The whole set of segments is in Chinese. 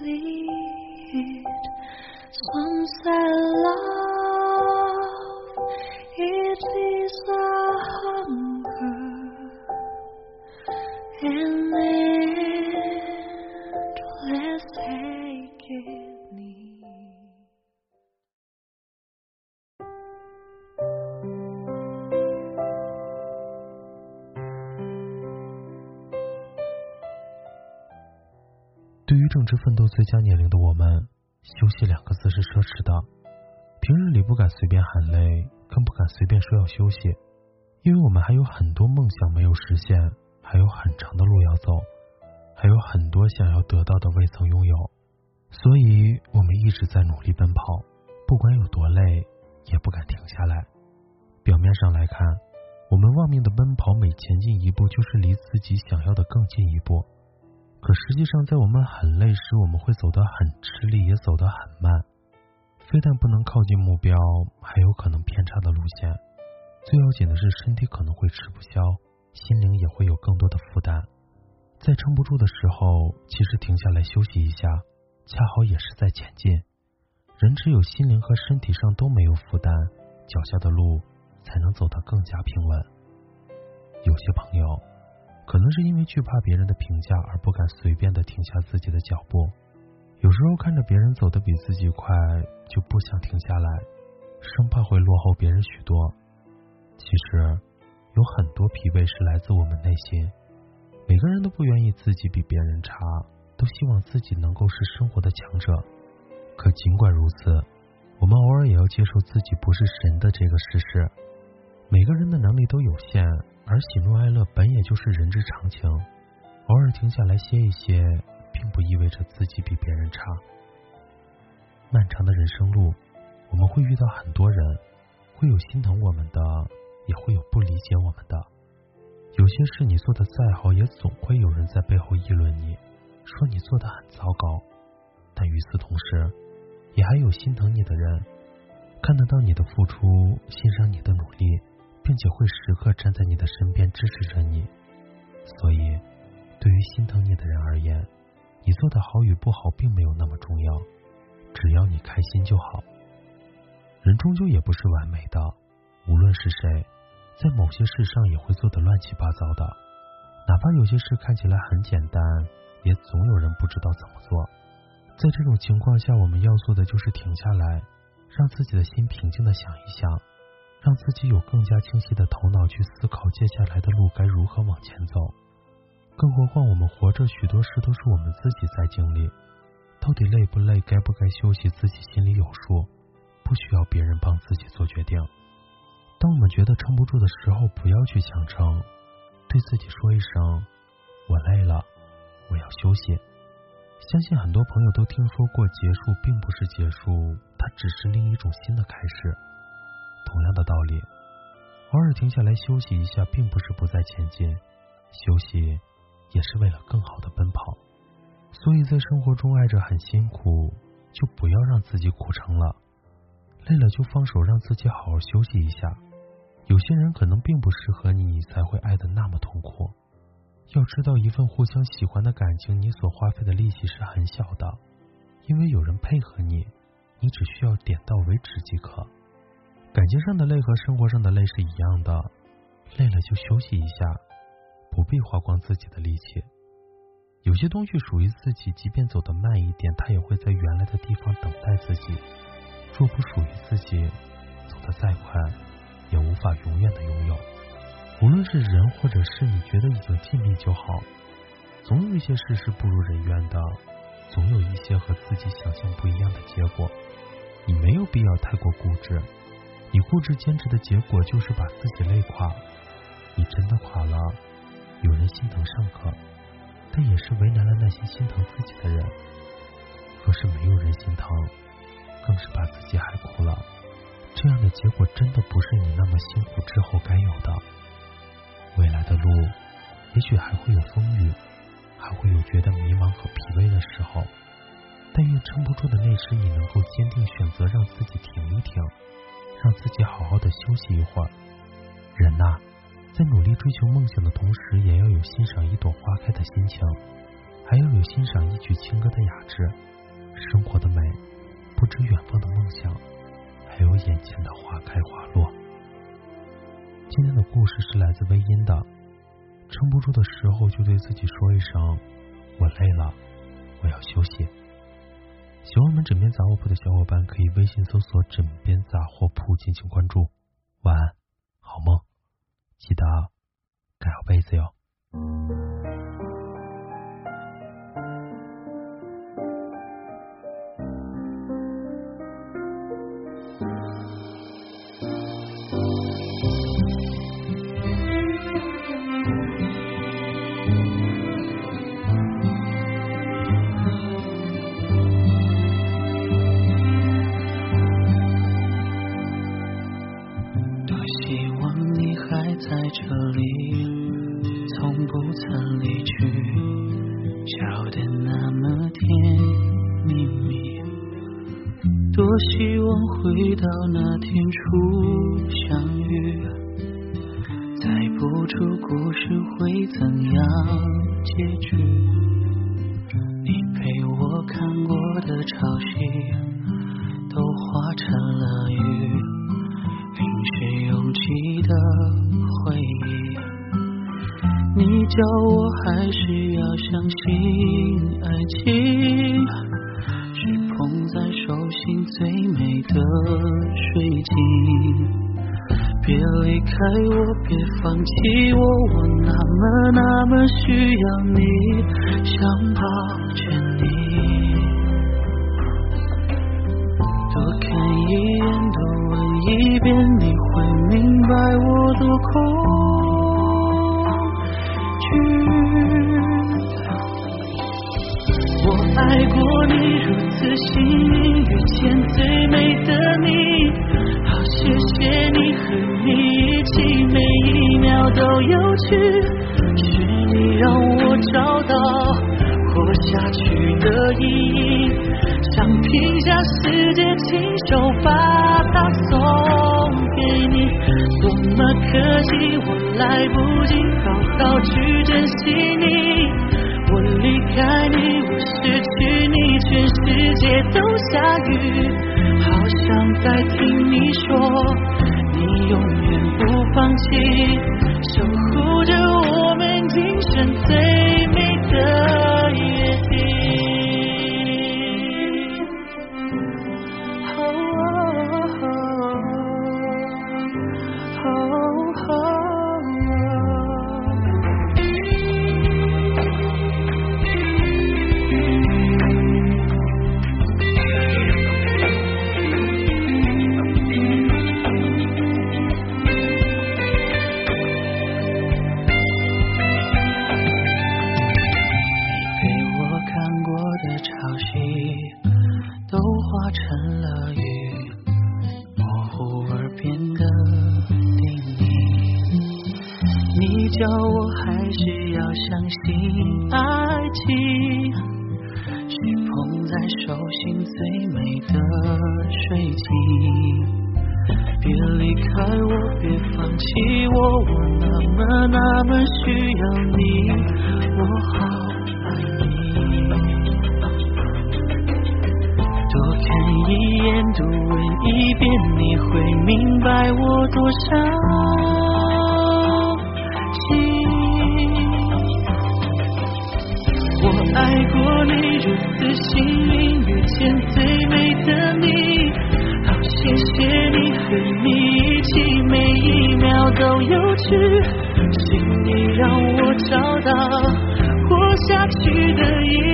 Some say love, 是奋斗最佳年龄的我们。休息两个字是奢侈的，平日里不敢随便喊累，更不敢随便说要休息，因为我们还有很多梦想没有实现，还有很长的路要走，还有很多想要得到的未曾拥有，所以我们一直在努力奔跑，不管有多累，也不敢停下来。表面上来看，我们忘命的奔跑，每前进一步就是离自己想要的更近一步。可实际上，在我们很累时，我们会走得很吃力，也走得很慢。非但不能靠近目标，还有可能偏差的路线。最要紧的是，身体可能会吃不消，心灵也会有更多的负担。在撑不住的时候，其实停下来休息一下，恰好也是在前进。人只有心灵和身体上都没有负担，脚下的路才能走得更加平稳。有些朋友。可能是因为惧怕别人的评价而不敢随便的停下自己的脚步，有时候看着别人走得比自己快，就不想停下来，生怕会落后别人许多。其实有很多疲惫是来自我们内心，每个人都不愿意自己比别人差，都希望自己能够是生活的强者。可尽管如此，我们偶尔也要接受自己不是神的这个事实。每个人的能力都有限。而喜怒哀乐本也就是人之常情，偶尔停下来歇一歇，并不意味着自己比别人差。漫长的人生路，我们会遇到很多人，会有心疼我们的，也会有不理解我们的。有些事你做的再好，也总会有人在背后议论你，说你做的很糟糕。但与此同时，也还有心疼你的人，看得到你的付出，欣赏你的努力。并且会时刻站在你的身边支持着你，所以对于心疼你的人而言，你做的好与不好并没有那么重要，只要你开心就好。人终究也不是完美的，无论是谁，在某些事上也会做的乱七八糟的。哪怕有些事看起来很简单，也总有人不知道怎么做。在这种情况下，我们要做的就是停下来，让自己的心平静的想一想。让自己有更加清晰的头脑去思考接下来的路该如何往前走。更何况我们活着，许多事都是我们自己在经历。到底累不累，该不该休息，自己心里有数，不需要别人帮自己做决定。当我们觉得撑不住的时候，不要去强撑，对自己说一声：“我累了，我要休息。”相信很多朋友都听说过，结束并不是结束，它只是另一种新的开始。同样的道理，偶尔停下来休息一下，并不是不再前进，休息也是为了更好的奔跑。所以在生活中爱着很辛苦，就不要让自己苦撑了。累了就放手，让自己好好休息一下。有些人可能并不适合你，你才会爱的那么痛苦。要知道，一份互相喜欢的感情，你所花费的力气是很小的，因为有人配合你，你只需要点到为止即可。感情上的累和生活上的累是一样的，累了就休息一下，不必花光自己的力气。有些东西属于自己，即便走得慢一点，它也会在原来的地方等待自己。若不属于自己，走得再快，也无法永远的拥有。无论是人或者是你觉得已经尽力就好，总有一些事是不如人愿的，总有一些和自己想象不一样的结果。你没有必要太过固执。你固执坚持的结果就是把自己累垮，你真的垮了，有人心疼尚可，但也是为难了那些心疼自己的人。若是没有人心疼，更是把自己害苦了。这样的结果真的不是你那么辛苦之后该有的。未来的路，也许还会有风雨，还会有觉得迷茫和疲惫的时候。但愿撑不住的那时，你能够坚定选择，让自己停一停，让自己好好的休息一会儿。人呐，在努力追求梦想的同时，也要有欣赏一朵花开的心情，还要有欣赏一曲情歌的雅致。生活的美，不止远方的梦想，还有眼前的花开花落。今天的故事是来自微音的，撑不住的时候，就对自己说一声：“我累了，我要休息。”喜欢我们枕边杂货铺的小伙伴，可以微信搜索“枕边杂货铺”进行关注。晚安，好梦，记得盖好被子哟。多希望回到那天初相遇，猜不出故事会怎样结局。你陪我看过的潮汐，都化成了雨，淋湿拥挤的。回忆，你叫我还是要相信爱情，爱我，别放弃我，我那么那么需要你，想抱着你，多看一眼，多问一遍，你会明白我多恐惧。我。爱过你，如此心过去，是你让我找到活下去的意义，想拼下世界，亲手把它送给你，多么可惜，我来不及好好去珍惜你。我离开你，我失去你，全世界都下雨。好想再听你说，你永远不放弃，守护着我们今生最叫我还是要相信爱情，是捧在手心最美的水晶。别离开我，别放弃我，我那么那么需要你，我好爱你。多看一眼，多问一遍，你会明白我多想。是幸运遇见最美的你，好谢谢你和你一起，每一秒都有趣，请你让我找到活下去的意义，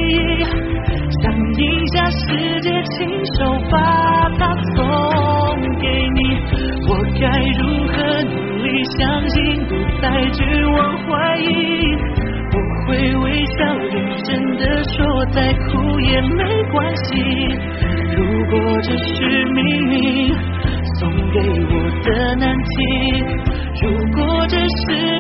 也没。关系。如果这是命运送给我的难题，如果这是。